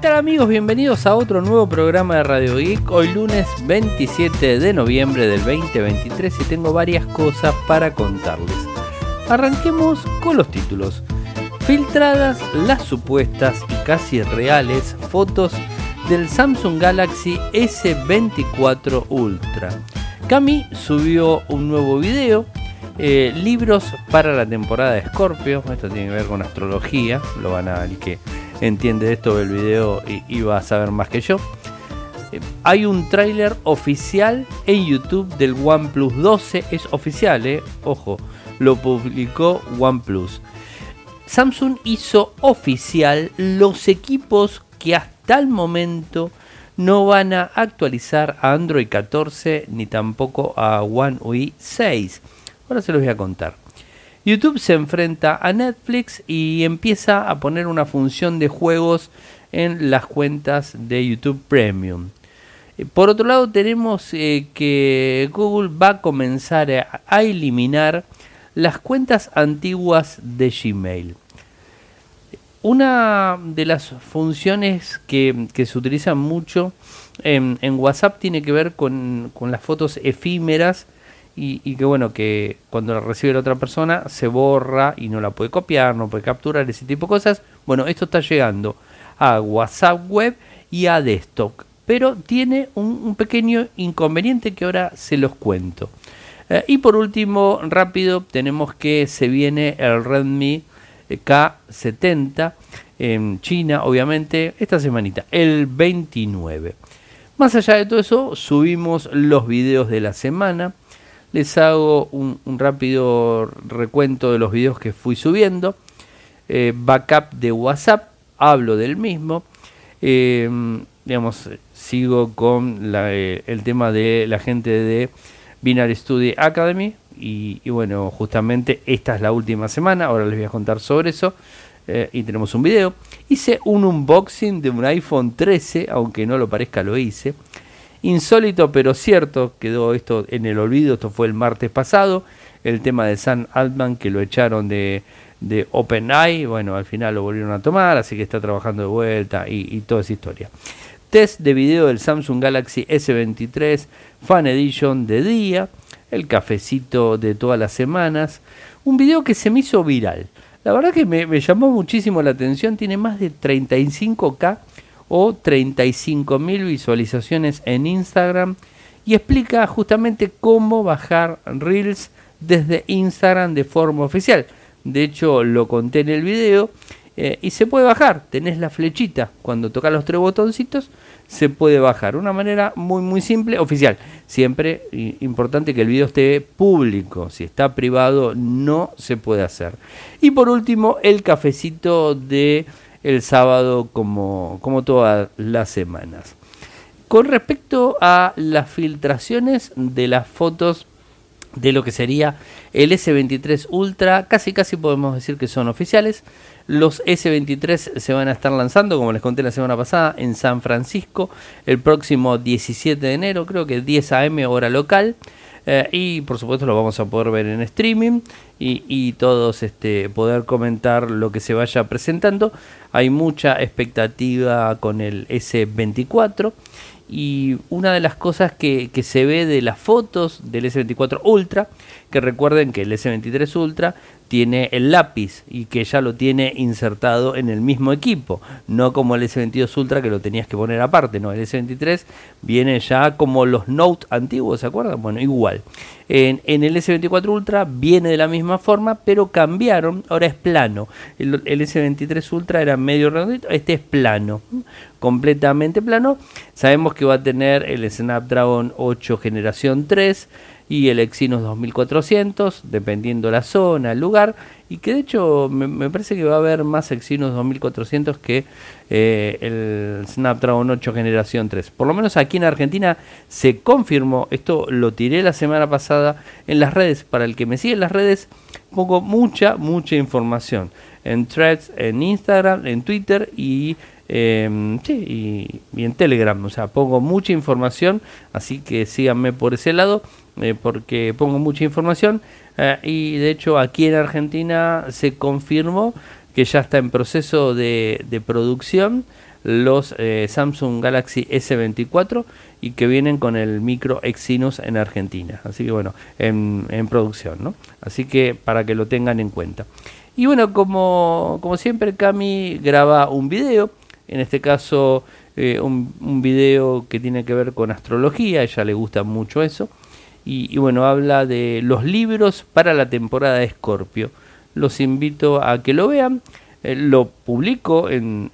tal amigos? Bienvenidos a otro nuevo programa de Radio Geek. Hoy lunes 27 de noviembre del 2023 y tengo varias cosas para contarles. Arranquemos con los títulos. Filtradas las supuestas y casi reales fotos del Samsung Galaxy S24 Ultra. Cami subió un nuevo video eh, libros para la temporada de Scorpio. Esto tiene que ver con astrología. Lo van a el que entiende esto el video y, va a saber más que yo. Eh, hay un tráiler oficial en YouTube del OnePlus 12. Es oficial, eh. Ojo, lo publicó OnePlus. Samsung hizo oficial los equipos que hasta el momento no van a actualizar a Android 14 ni tampoco a One UI 6. Ahora se los voy a contar. YouTube se enfrenta a Netflix y empieza a poner una función de juegos en las cuentas de YouTube Premium. Eh, por otro lado tenemos eh, que Google va a comenzar a, eliminar las cuentas antiguas de Gmail. Una de las funciones que, se utilizan mucho en, WhatsApp tiene que ver con, con las fotos efímeras y, que bueno, que cuando la recibe la otra persona se borra y no la puede copiar, no puede capturar, ese tipo de cosas. Bueno, esto está llegando a WhatsApp web y a desktop, pero tiene un, pequeño inconveniente que ahora se los cuento. Eh, y por último, rápido, tenemos que se viene el Redmi K70 en China, obviamente, esta semanita, el 29. Más allá de todo eso, subimos los videos de la semana les hago un, rápido recuento de los videos que fui subiendo. Eh, backup de WhatsApp, hablo del mismo. Em, digamos, sigo con eh, el tema de la gente de Binary Study Academy. Y, bueno, justamente esta es la última semana. Ahora les voy a contar sobre eso. Eh, y tenemos un video. Hice un unboxing de un iPhone 13, aunque no lo parezca, lo hice. Insólito pero cierto, quedó esto en el olvido, esto fue el martes pasado, el tema de Sam Altman que lo echaron de, de OpenAI, bueno, al final lo volvieron a tomar, así que está trabajando de vuelta y, toda esa historia. Test de video del Samsung Galaxy S23 Fan Edition de día, el cafecito de todas las semanas, un video que se me hizo viral. La verdad que me, me llamó muchísimo la atención, tiene más de 35k o 35.000 visualizaciones en Instagram y explica justamente cómo bajar Reels desde Instagram de forma oficial. De hecho, lo conté en el video eh, y se puede bajar. Tenés la flechita. Cuando tocas los tres botoncitos, se puede bajar. Una manera muy, muy simple, oficial. Siempre importante que el video esté público. Si está privado, no se puede hacer. Y por último, el cafecito de el sábado como, como todas las semanas. Con respecto a las filtraciones de las fotos de lo que sería el S23 Ultra, casi casi podemos decir que son oficiales. Los S23 se van a estar lanzando, como les conté la semana pasada, en San Francisco el próximo 17 de enero, creo que 10 a.m. hora local. Eh, y por supuesto lo vamos a poder ver en streaming y, todos este, poder comentar lo que se vaya presentando. Hay mucha expectativa con el S24 y una de las cosas que, que, se ve de las fotos del S24 Ultra, que recuerden que el S23 Ultra tiene el lápiz y que ya lo tiene insertado en el mismo equipo, no como el S22 Ultra que lo tenías que poner aparte, no, el S23 viene ya como los Note antiguos, ¿se acuerdan? Bueno, igual. En, el S24 Ultra viene de la misma forma, pero cambiaron, ahora es plano. El, el S23 Ultra era medio redondito, este es plano, completamente plano. Sabemos que va a tener el Snapdragon 8 generación 3, y el Exynos 2400, dependiendo la zona, el lugar, y que de hecho me, parece que va a haber más Exynos 2400 que eh, el Snapdragon 8 generación 3. Por lo menos aquí en Argentina se confirmó, esto lo tiré la semana pasada en las redes, para el que me sigue en las redes, pongo mucha, mucha información en threads, en Instagram, en Twitter y sí, y, en Telegram. O sea, pongo mucha información, así que síganme por ese lado. Eh, porque pongo mucha información eh, y de hecho aquí en Argentina se confirmó que ya está en proceso de, producción los eh, Samsung Galaxy S24 y que vienen con el micro Exynos en Argentina. Así que bueno, en, producción, ¿no? Así que para que lo tengan en cuenta. Y bueno, como, como siempre, Cami graba un video, en este caso un, un, video que tiene que ver con astrología, a ella le gusta mucho eso. Y, bueno, habla de los libros para la temporada de Escorpio. Los invito a que lo vean. Eh, lo publico en,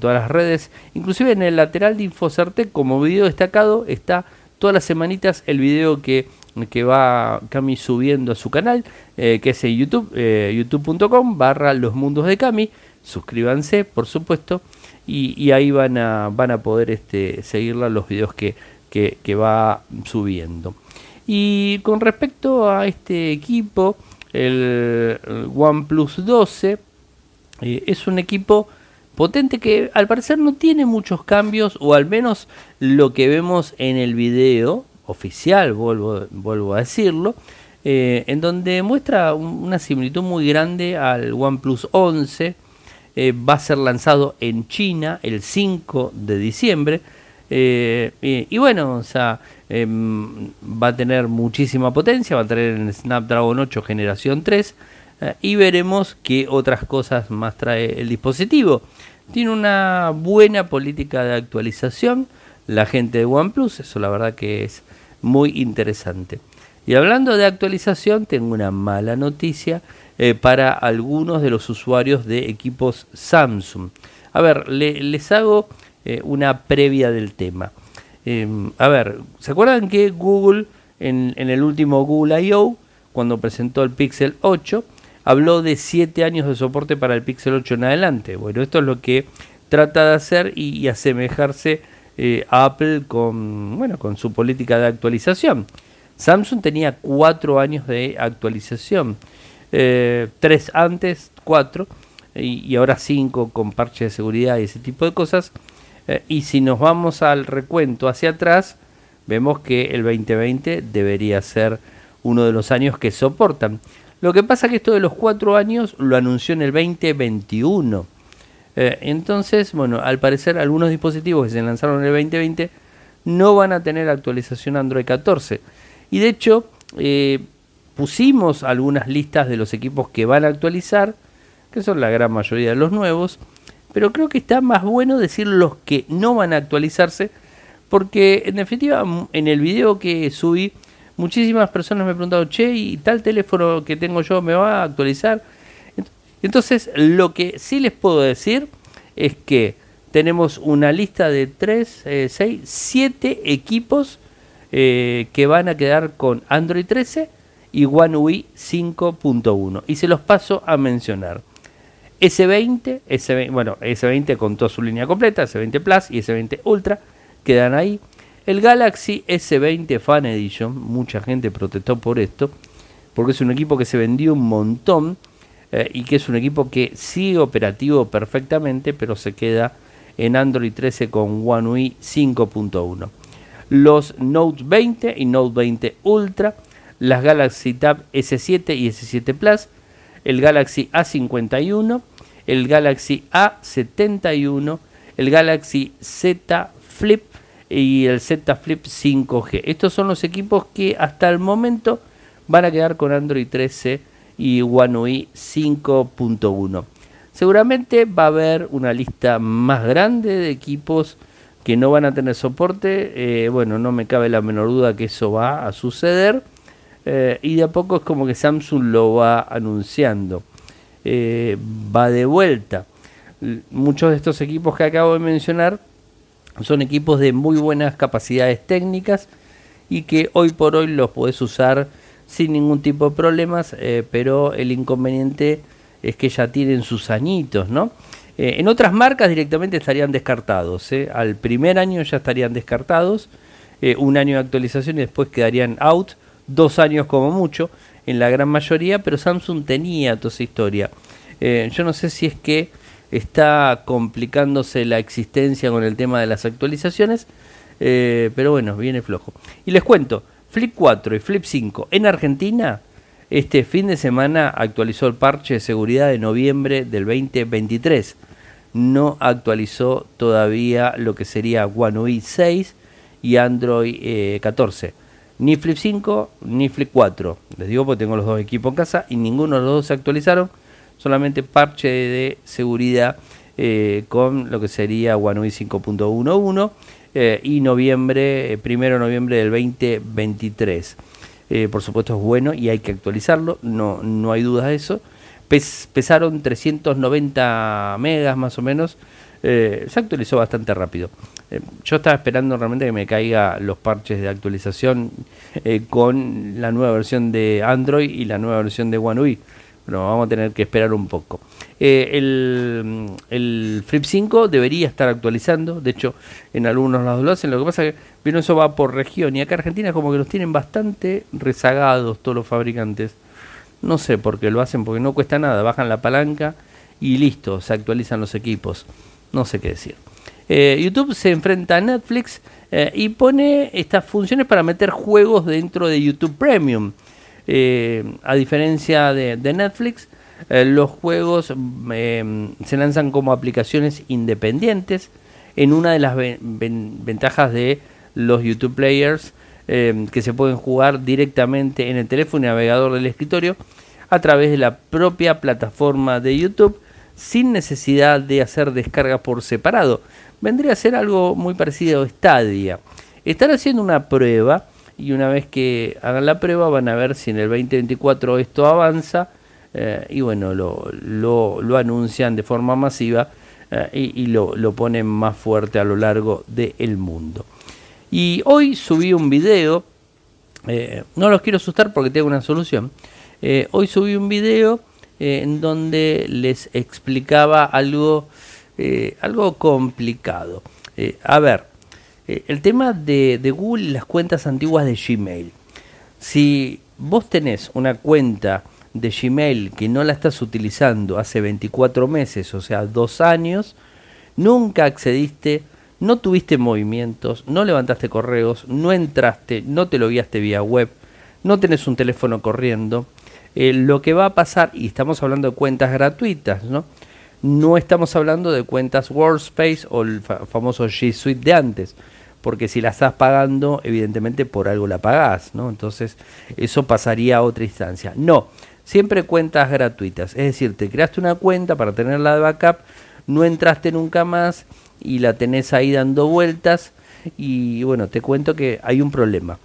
todas las redes, inclusive en el lateral de Infocerte como video destacado está todas las semanitas el video que, que va Cami subiendo a su canal, eh, que es en YouTube, eh, youtube.com barra los mundos de Cami, suscríbanse por supuesto y, ahí van a, van a poder este, seguirla los videos que, que va subiendo. Y con respecto a este equipo, el OnePlus 12, eh, es un equipo potente que al parecer no tiene muchos cambios, o al menos lo que vemos en el video oficial, vuelvo, a decirlo, eh, en donde muestra una similitud muy grande al OnePlus 11. Eh, va a ser lanzado en China el 5 de diciembre. Y, bueno, o sea, em, va a tener muchísima potencia, va a tener el Snapdragon 8 generación 3 eh, y veremos qué otras cosas más trae el dispositivo. Tiene una buena política de actualización la gente de OnePlus, eso la verdad que es muy interesante. Y hablando de actualización, tengo una mala noticia eh, para algunos de los usuarios de equipos Samsung. A ver, les hago eh, una previa del tema. Em, a ver, ¿se acuerdan que Google en, el último Google I.O., cuando presentó el Pixel 8, habló de 7 años de soporte para el Pixel 8 en adelante. Bueno, esto es lo que trata de hacer y, asemejarse eh, Apple con, bueno, con su política de actualización. Samsung tenía 4 años de actualización, 3 eh, antes, 4 y, ahora 5 con parche de seguridad y ese tipo de cosas. Eh, y si nos vamos al recuento hacia atrás, vemos que el 2020 debería ser uno de los años que soportan. Lo que pasa es que esto de los cuatro años lo anunció en el 2021. Eh, entonces, bueno, al parecer algunos dispositivos que se lanzaron en el 2020 no van a tener actualización Android 14. Y de hecho, eh, pusimos algunas listas de los equipos que van a actualizar, que son la gran mayoría de los nuevos, pero creo que está más bueno decir los que no van a actualizarse, porque en definitiva en el video que subí muchísimas personas me han preguntado, che, ¿y tal teléfono que tengo yo me va a actualizar? Entonces, lo que sí les puedo decir es que tenemos una lista de 3, 6, 7 equipos eh, que van a quedar con Android 13 y One UI 5.1. Y se los paso a mencionar. S20, S20, bueno, S20 con toda su línea completa, S20 Plus y S20 Ultra, quedan ahí. El Galaxy S20 Fan Edition, mucha gente protestó por esto, porque es un equipo que se vendió un montón eh, y que es un equipo que sigue operativo perfectamente, pero se queda en Android 13 con One UI 5.1. Los Note 20 y Note 20 Ultra, las Galaxy Tab S7 y S7 Plus, el Galaxy A51, el Galaxy A71, el Galaxy Z Flip y el Z Flip 5G. Estos son los equipos que hasta el momento van a quedar con Android 13 y One UI 5.1. Seguramente va a haber una lista más grande de equipos que no van a tener soporte. Eh, bueno, no me cabe la menor duda que eso va a suceder. Eh, y de a poco es como que Samsung lo va anunciando. Eh, va de vuelta. Muchos de estos equipos que acabo de mencionar son equipos de muy buenas capacidades técnicas y que hoy por hoy los puedes usar sin ningún tipo de problemas, eh, pero el inconveniente es que ya tienen sus añitos, ¿no? En otras marcas directamente estarían descartados, al primer año ya estarían descartados, un año de actualización y después quedarían out, dos años como mucho, en la gran mayoría, pero Samsung tenía toda esa historia. yo no sé si es que está complicándose la existencia con el tema de las actualizaciones, eh, pero bueno, viene flojo. Y les cuento, Flip 4 y Flip 5 en Argentina, este fin de semana actualizó el parche de seguridad de noviembre del 2023. no actualizó todavía lo que sería One UI 6 y Android 14. Eh, ni Flip 5 ni Flip 4. Les digo porque tengo los dos equipos en casa y ninguno de los dos se actualizaron. Solamente parche de seguridad eh, con lo que sería One UI 5.11 eh, y noviembre, primero de noviembre del 2023. por supuesto es bueno y hay que actualizarlo, no, no hay dudas de eso pesaron 390 megas más o menos. Eh, se actualizó bastante rápido. Eh, yo estaba esperando realmente que me caiga los parches de actualización eh, con la nueva versión de Android y la nueva versión de One UI. Pero vamos a tener que esperar un poco. el, el Flip 5 debería estar actualizando. De hecho, en algunos lados lo hacen. Lo que pasa es que eso va por región. Y acá Argentina como que los tienen bastante rezagados todos los fabricantes. No sé por qué lo hacen, porque no cuesta nada. Bajan la palanca y listo, se actualizan los equipos. No sé qué decir. Eh, YouTube se enfrenta a Netflix eh, y pone estas funciones para meter juegos dentro de YouTube Premium. Eh, a diferencia de, Netflix, los juegos se lanzan como aplicaciones independientes. En una de las ventajas de los YouTube Players Em, que se pueden jugar directamente en el teléfono y navegador del escritorio a través de la propia plataforma de YouTube sin necesidad de hacer descarga por separado. Vendría a ser algo muy parecido a Stadia. Están haciendo una prueba y una vez que hagan la prueba van a ver si en el 2024 esto avanza eh, y bueno, lo, lo, anuncian de forma masiva eh, y, lo, lo, ponen más fuerte a lo largo del mundo. Y hoy subí un video, eh, no los quiero asustar porque tengo una solución. Hoy subí un video eh, en donde les explicaba algo, algo complicado. a ver, el tema de, de Google y las cuentas antiguas de Gmail. Si vos tenés una cuenta de Gmail que no la estás utilizando hace 24 meses, o sea, dos años, nunca accediste no tuviste movimientos, no levantaste correos, no entraste, no te lo guiaste vía web, no tenés un teléfono corriendo, eh, lo que va a pasar, y estamos hablando de cuentas gratuitas, ¿no? No estamos hablando de cuentas Workspace o el famoso G Suite de antes, porque si la estás pagando, evidentemente por algo la pagás, ¿no? Entonces, eso pasaría a otra instancia. No, siempre cuentas gratuitas, es decir, te creaste una cuenta para tenerla de backup, no entraste nunca más, y la tenés ahí dando vueltas y bueno, te cuento que hay un problema.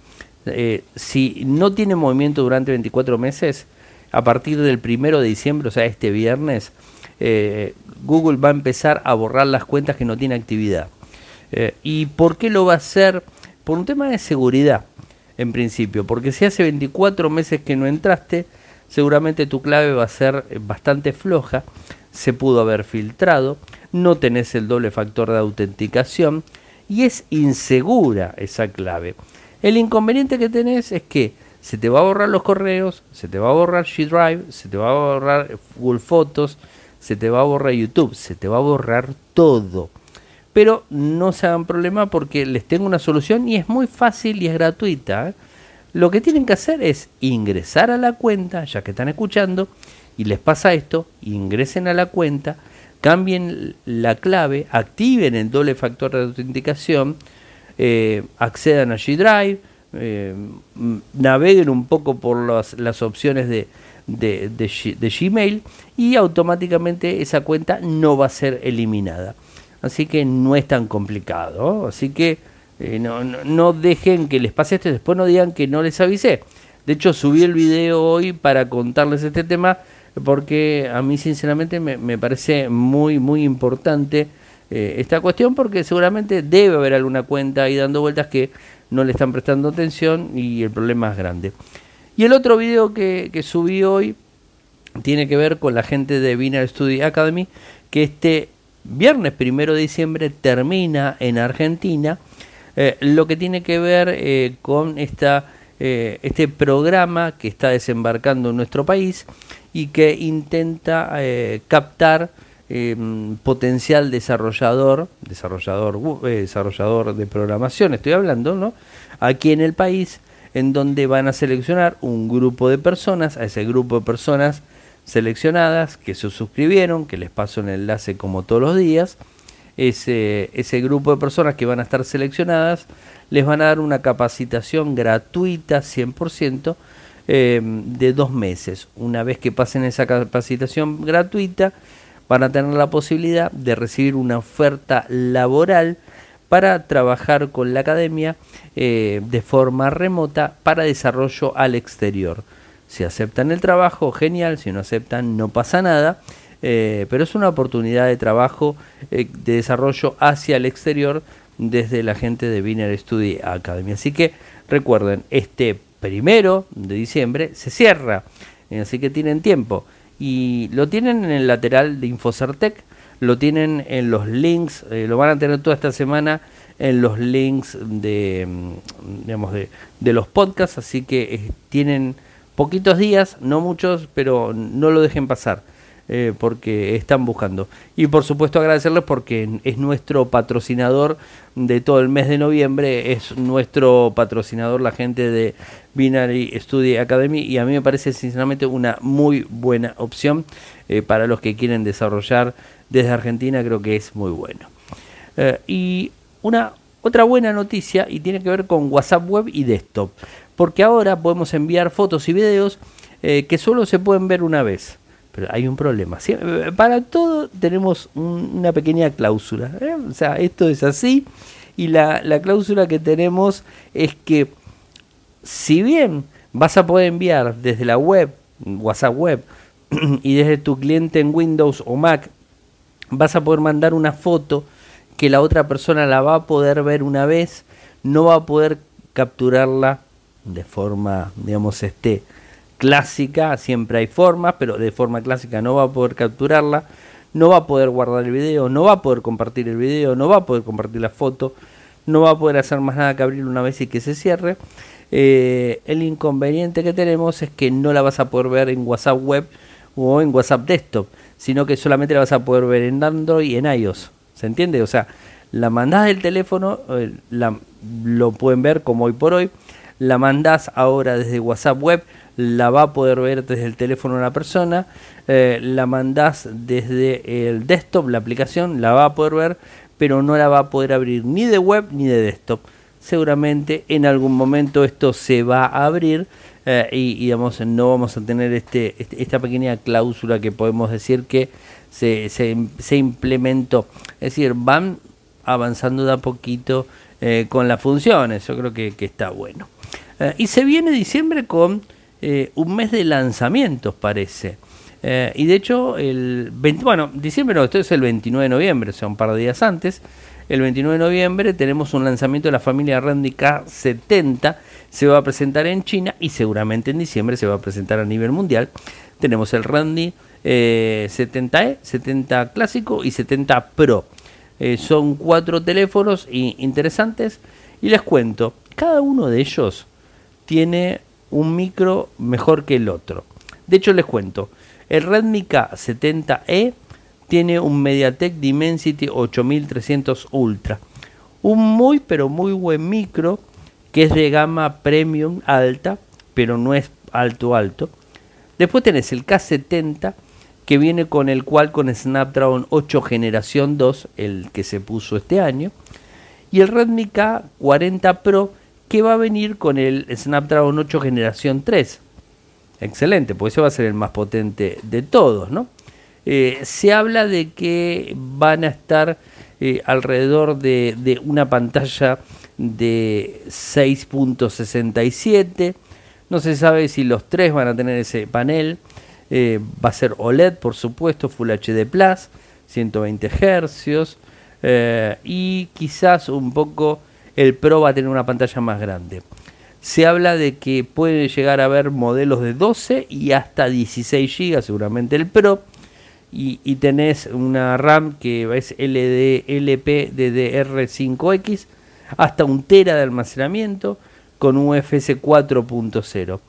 Eh, si no tiene movimiento durante 24 meses, a partir del primero de diciembre, o sea, este viernes, eh, Google va a empezar a borrar las cuentas que no tiene actividad. Eh, ¿Y por qué lo va a hacer? Por un tema de seguridad, en principio, porque si hace 24 meses que no entraste, seguramente tu clave va a ser bastante floja, se pudo haber filtrado, no tenés el doble factor de autenticación y es insegura esa clave. El inconveniente que tenés es que se te va a borrar los correos, se te va a borrar G Drive, se te va a borrar Google Fotos, se te va a borrar YouTube, se te va a borrar todo. Pero no se hagan problema porque les tengo una solución y es muy fácil y es gratuita. ¿eh? Lo que tienen que hacer es ingresar a la cuenta, ya que están escuchando, y les pasa esto, ingresen a la cuenta, cambien la clave, activen el doble factor de autenticación, eh, accedan a G Drive, eh, naveguen un poco por las, opciones de, Gmail y automáticamente esa cuenta no va a ser eliminada. Así que no es tan complicado. Así que eh, no, no, dejen que les pase esto y después no digan que no les avisé. De hecho, subí el video hoy para contarles este tema porque a mí sinceramente me, parece muy, muy importante eh, esta cuestión porque seguramente debe haber alguna cuenta ahí dando vueltas que no le están prestando atención y el problema es grande. Y el otro video que, subí hoy tiene que ver con la gente de Binary Study Academy, que este viernes primero de diciembre termina en Argentina, eh, lo que tiene que ver eh, con esta, este programa que está desembarcando en nuestro país y que intenta eh, captar em, potencial desarrollador, desarrollador, eh, desarrollador de programación, estoy hablando, ¿no? Aquí en el país, en donde van a seleccionar un grupo de personas, a ese grupo de personas seleccionadas que se suscribieron, que les paso el enlace como todos los días. Ese, ese grupo de personas que van a estar seleccionadas les van a dar una capacitación gratuita 100% eh, de dos meses. Una vez que pasen esa capacitación gratuita, van a tener la posibilidad de recibir una oferta laboral para trabajar con la academia eh, de forma remota para desarrollo al exterior. Si aceptan el trabajo, genial, si no aceptan, no pasa nada. Eh, pero es una oportunidad de trabajo, de desarrollo hacia el exterior desde la gente de Biner Study Academy. Así que recuerden, este primero de diciembre se cierra, así que tienen tiempo. Y lo tienen en el lateral de Infocertec, lo tienen en los links, eh, lo van a tener toda esta semana en los links de, mm, digamos, de, de los podcasts, así que eh, tienen poquitos días, no muchos, pero no lo dejen pasar. Eh, porque están buscando. Y por supuesto agradecerles porque es nuestro patrocinador de todo el mes de noviembre, es nuestro patrocinador la gente de Binary Study Academy y a mí me parece sinceramente una muy buena opción eh, para los que quieren desarrollar desde Argentina, creo que es muy bueno. Eh, y una otra buena noticia y tiene que ver con WhatsApp Web y Desktop, porque ahora podemos enviar fotos y videos que solo se pueden ver una vez. Pero hay un problema. Para todo tenemos una pequeña cláusula. ¿eh? O sea, esto es así. Y la, cláusula que tenemos es que si bien vas a poder enviar desde la web, WhatsApp web, y desde tu cliente en Windows o Mac, vas a poder mandar una foto que la otra persona la va a poder ver una vez, no va a poder capturarla de forma, digamos, este, clásica, siempre hay formas, pero de forma clásica no va a poder capturarla, no va a poder guardar el video, no va a poder compartir el video, no va a poder compartir la foto, no va a poder hacer más nada que abrirlo una vez y que se cierre. Eh, el inconveniente que tenemos es que no la vas a poder ver en WhatsApp web o en WhatsApp desktop, sino que solamente la vas a poder ver en Android y en iOS. ¿Se entiende? O sea, la mandás del teléfono, eh, la, lo pueden ver como hoy por hoy, la mandás ahora desde WhatsApp web, la va a poder ver desde el teléfono de la persona, eh, la mandás desde el desktop, la aplicación, la va a poder ver, pero no la va a poder abrir ni de web ni de desktop. Seguramente en algún momento esto se va a abrir eh, y, digamos, no vamos a tener este, este, esta pequeña cláusula que podemos decir que se, se, implementó. Es decir, van avanzando de a poquito eh, con las funciones. Yo creo que está bueno. Y se viene diciembre con eh, un mes de lanzamientos, parece. Eh, y de hecho, el 20, bueno, diciembre no, esto es el 29 de noviembre, o sea, un par de días antes. El 29 de noviembre tenemos un lanzamiento de la familia Randy K70. Se va a presentar en China y seguramente en diciembre se va a presentar a nivel mundial. Tenemos el Randy 70E, 70 clásico y 70 Pro. Eh, son cuatro teléfonos interesantes y les cuento, cada uno de ellos tiene un micro mejor que el otro. De hecho, les cuento, el Redmi K70e tiene un MediaTek Dimensity 8300 Ultra. Un muy pero muy buen micro que es de gama premium alta, pero no es alto alto. Después tenés el K70 que viene con el cual con Snapdragon 8 generación 2, el que se puso este año, y el Redmi K40 Pro que va a venir con el Snapdragon 8 generación 3. Excelente, porque ese va a ser el más potente de todos, ¿no? Eh, se habla de que van a estar eh, alrededor de, una pantalla de 6.67. No se sabe si los tres van a tener ese panel. Eh, va a ser OLED, por supuesto, Full HD Plus, 120 Hz. y quizás un poco el Pro va a tener una pantalla más grande. Se habla de que puede llegar a haber modelos de 12 y hasta 16 GB, seguramente el Pro. Y, tenés una RAM que es LDLP DDR5X, hasta un tera de almacenamiento con UFS 4.0.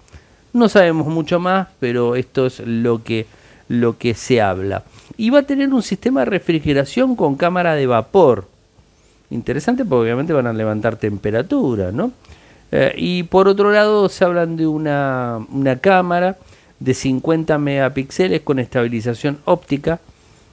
No sabemos mucho más, pero esto es lo que, lo que se habla. Y va a tener un sistema de refrigeración con cámara de vapor interesante porque obviamente van a levantar temperatura, ¿no? Eh, y por otro lado se hablan de una, una cámara de 50 megapíxeles con estabilización óptica,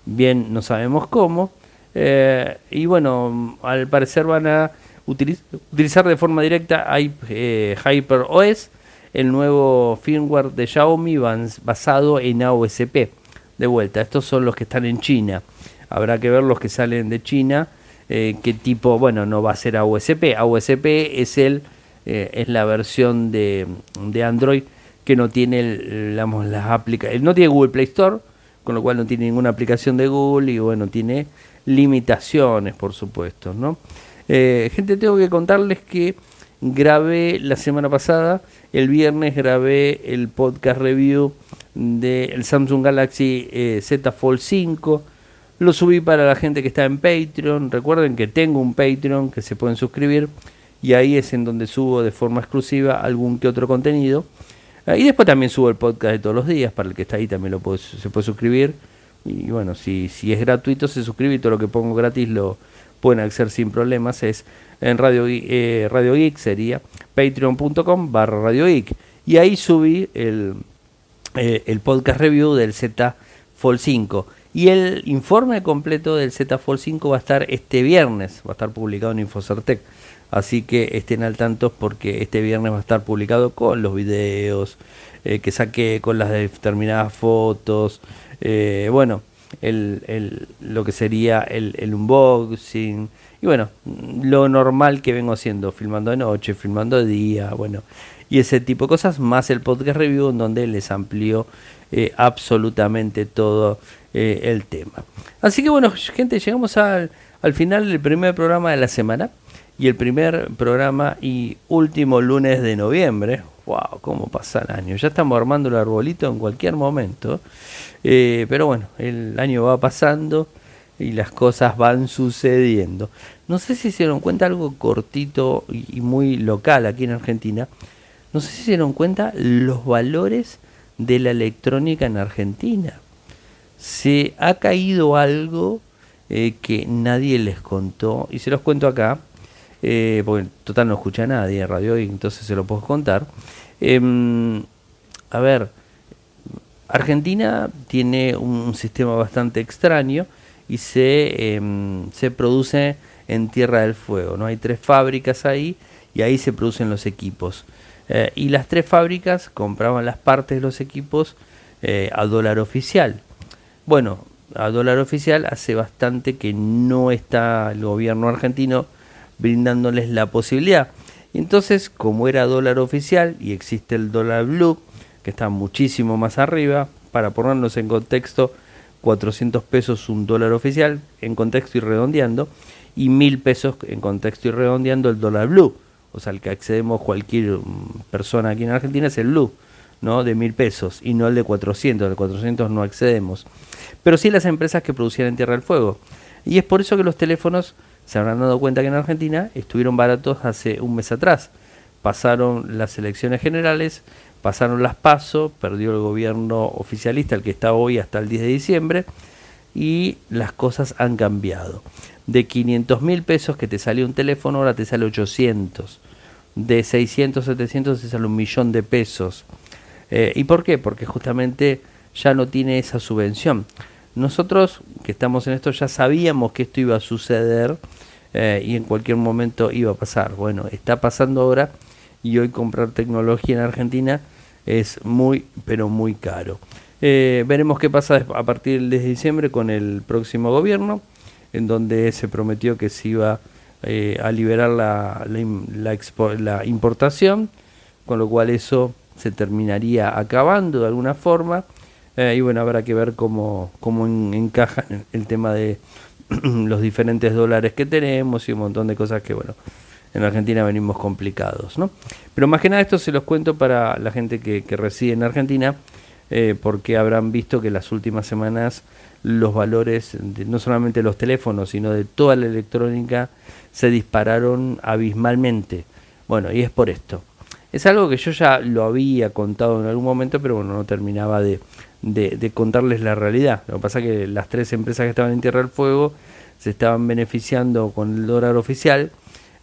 bien no sabemos cómo, eh, y bueno, al parecer van a utilizar de forma directa eh, HyperOS, el nuevo firmware de Xiaomi basado en AOSP. De vuelta, estos son los que están en China. Habrá que ver los que salen de China, eh, qué tipo, bueno, no va a ser AOSP. AOSP es el es la versión de, de Android que no tiene las aplicaciones, no tiene Google Play Store, con lo cual no tiene ninguna aplicación de Google y bueno, tiene limitaciones, por supuesto, ¿no? Eh, gente, tengo que contarles que grabé la semana pasada, el viernes grabé el podcast review del Samsung Galaxy eh, Z Fold 5. Lo subí para la gente que está en Patreon. Recuerden que tengo un Patreon que se pueden suscribir y ahí es en donde subo de forma exclusiva algún que otro contenido. Ah, y después también subo el podcast de todos los días, para el que está ahí también lo puede, se puede suscribir. Y bueno, si, es gratuito se suscribe y todo lo que pongo gratis lo pueden acceder sin problemas. Es en Radio, eh, Radio Geek, sería patreon.com barra Radio Geek. Y ahí subí el, eh, el podcast review del Z Fold 5. Y el informe completo del Z Fold 5 va a estar este viernes, va a estar publicado en Infocertec. Así que estén al tanto porque este viernes va a estar publicado con los videos eh, que saqué, con las determinadas fotos. Eh, bueno, el, lo que sería el, el, unboxing. Y bueno, lo normal que vengo haciendo, filmando de noche, filmando de día, bueno. Y ese tipo de cosas, más el podcast review en donde les amplío eh, absolutamente todo el tema. Así que bueno, gente, llegamos al, al final del primer programa de la semana y el primer programa y último lunes de noviembre. ¡Wow! ¿Cómo pasa el año? Ya estamos armando el arbolito en cualquier momento. Eh, pero bueno, el año va pasando y las cosas van sucediendo. No sé si se dieron cuenta algo cortito y muy local aquí en Argentina. No sé si se dieron cuenta los valores de la electrónica en Argentina. Se ha caído algo eh, que nadie les contó y se los cuento acá eh, porque total no escucha a nadie en radio y entonces se lo puedo contar. Em, a ver, Argentina tiene un sistema bastante extraño y se, em, se produce en Tierra del Fuego. ¿no? Hay tres fábricas ahí y ahí se producen los equipos. Eh, y las tres fábricas compraban las partes de los equipos a dólar oficial. Bueno, a dólar oficial hace bastante que no está el gobierno argentino brindándoles la posibilidad. Entonces, como era dólar oficial y existe el dólar blue, que está muchísimo más arriba, para ponernos en contexto, 400 pesos un dólar oficial, en contexto y redondeando, y 1000 pesos en contexto y redondeando el dólar blue. O sea, el que accedemos cualquier mm, persona aquí en Argentina es el blue, ¿no? De 1000 pesos, y no el de 400. El de 400 no accedemos. Pero sí las empresas que producían en Tierra del Fuego. Y es por eso que los teléfonos se habrán dado cuenta que en Argentina estuvieron baratos hace un mes atrás. Pasaron las elecciones generales, pasaron las PASO, perdió el gobierno oficialista, el que está hoy hasta el 10 de diciembre, y las cosas han cambiado. De 500 mil pesos que te salió un teléfono, ahora te sale 800. De 600, 700 te sale un millón de pesos. Eh, ¿Y por qué? Porque justamente ya no tiene esa subvención. Nosotros que estamos en esto ya sabíamos que esto iba a suceder eh, y en cualquier momento iba a pasar. Bueno, está pasando ahora y hoy comprar tecnología en Argentina es muy, pero muy caro. Eh, veremos qué pasa a partir del 10 de diciembre con el próximo gobierno, en donde se prometió que se iba a liberar la importación, con lo cual eso se terminaría acabando de alguna forma eh, y bueno, habrá que ver cómo, cómo encaja el tema de los diferentes dólares que tenemos y un montón de cosas que, bueno, en Argentina venimos complicados, ¿no? Pero más que nada esto se los cuento para la gente que, reside en Argentina, eh, porque habrán visto que las últimas semanas los valores, de, no solamente los teléfonos, sino de toda la electrónica, se dispararon abismalmente. Bueno, y es por esto. Es algo que yo ya lo había contado en algún momento, pero bueno, no terminaba de, de, contarles la realidad. Lo que pasa es que las tres empresas que estaban en Tierra del Fuego se estaban beneficiando con el dólar oficial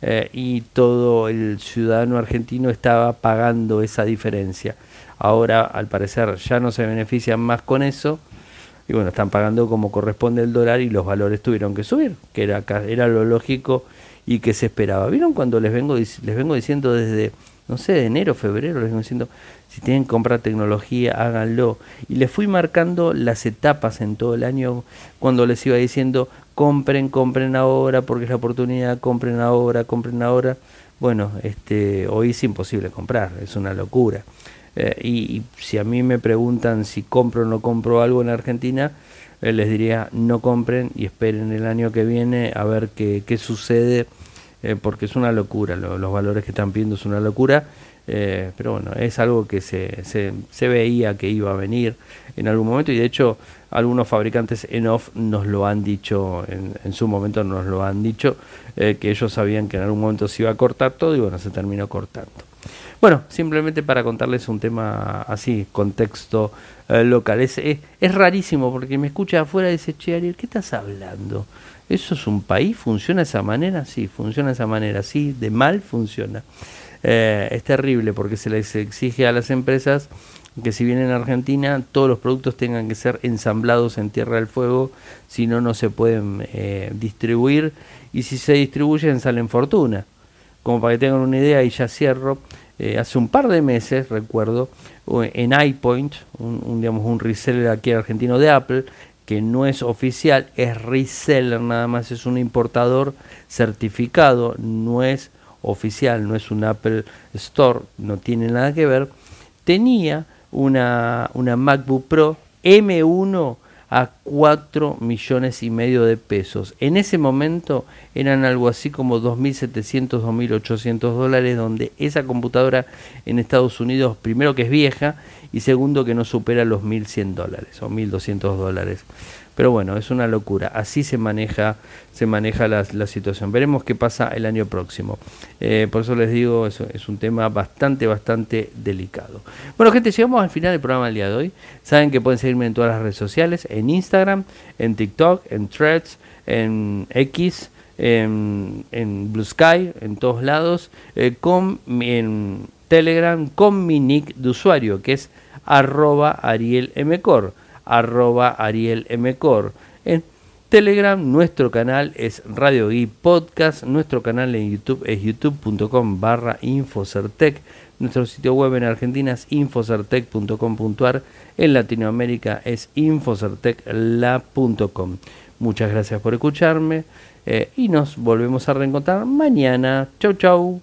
eh, y todo el ciudadano argentino estaba pagando esa diferencia. Ahora, al parecer, ya no se benefician más con eso y bueno, están pagando como corresponde el dólar y los valores tuvieron que subir, que era, era lo lógico y que se esperaba. ¿Vieron cuando les vengo, les vengo diciendo desde, no sé, de enero, febrero, les vengo diciendo, si tienen que comprar tecnología, háganlo. Y les fui marcando las etapas en todo el año cuando les iba diciendo, compren, compren ahora, porque es la oportunidad, compren ahora, compren ahora. Bueno, este, hoy es imposible comprar, es una locura. Eh, y, si a mí me preguntan si compro o no compro algo en Argentina, eh, les diría no compren y esperen el año que viene a ver qué, qué sucede, eh, porque es una locura, los valores que están pidiendo es una locura. pero bueno, es algo que se, se, se, veía que iba a venir en algún momento y de hecho algunos fabricantes en off nos lo han dicho, en, en su momento nos lo han dicho, que ellos sabían que en algún momento se iba a cortar todo y bueno, se terminó cortando. Bueno, simplemente para contarles un tema así, contexto eh, local. Es, es, rarísimo porque me escucha afuera y dice, che, Ariel, ¿qué estás hablando? ¿Eso es un país? ¿Funciona de esa manera? Sí, funciona de esa manera. Sí, de mal funciona. Eh, es terrible porque se les exige a las empresas que si vienen a Argentina todos los productos tengan que ser ensamblados en Tierra del Fuego, si no, no se pueden eh, distribuir y si se distribuyen salen fortuna. Como para que tengan una idea, y ya cierro, eh, hace un par de meses, recuerdo, en iPoint, un, digamos, un reseller aquí argentino de Apple, que no es oficial, es reseller nada más, es un importador certificado, no es oficial, no es un Apple Store, no tiene nada que ver, tenía una, una MacBook Pro M1 a 4 millones y medio de pesos. En ese momento eran algo así como 2.700, 2.800 dólares, donde esa computadora en Estados Unidos, primero que es vieja y segundo que no supera los 1.100 dólares o 1.200 dólares. Pero bueno, es una locura. Así se maneja, se maneja la, situación. Veremos qué pasa el año próximo. Eh, por eso les digo, es, es un tema bastante, bastante delicado. Bueno, gente, llegamos al final del programa del día de hoy. Saben que pueden seguirme en todas las redes sociales, en Instagram, en TikTok, en Threads, en X. En, Blue Sky, en todos lados, eh, con, en Telegram con mi nick de usuario, que es arroba Ariel arroba Ariel Mcor. En Telegram, nuestro canal es Radio Geek Podcast, nuestro canal en YouTube es youtube.com barra Infocertec, nuestro sitio web en Argentina es infocertec.com.ar, en Latinoamérica es infocertecla.com. Muchas gracias por escucharme eh, y nos volvemos a reencontrar mañana. Chau chau.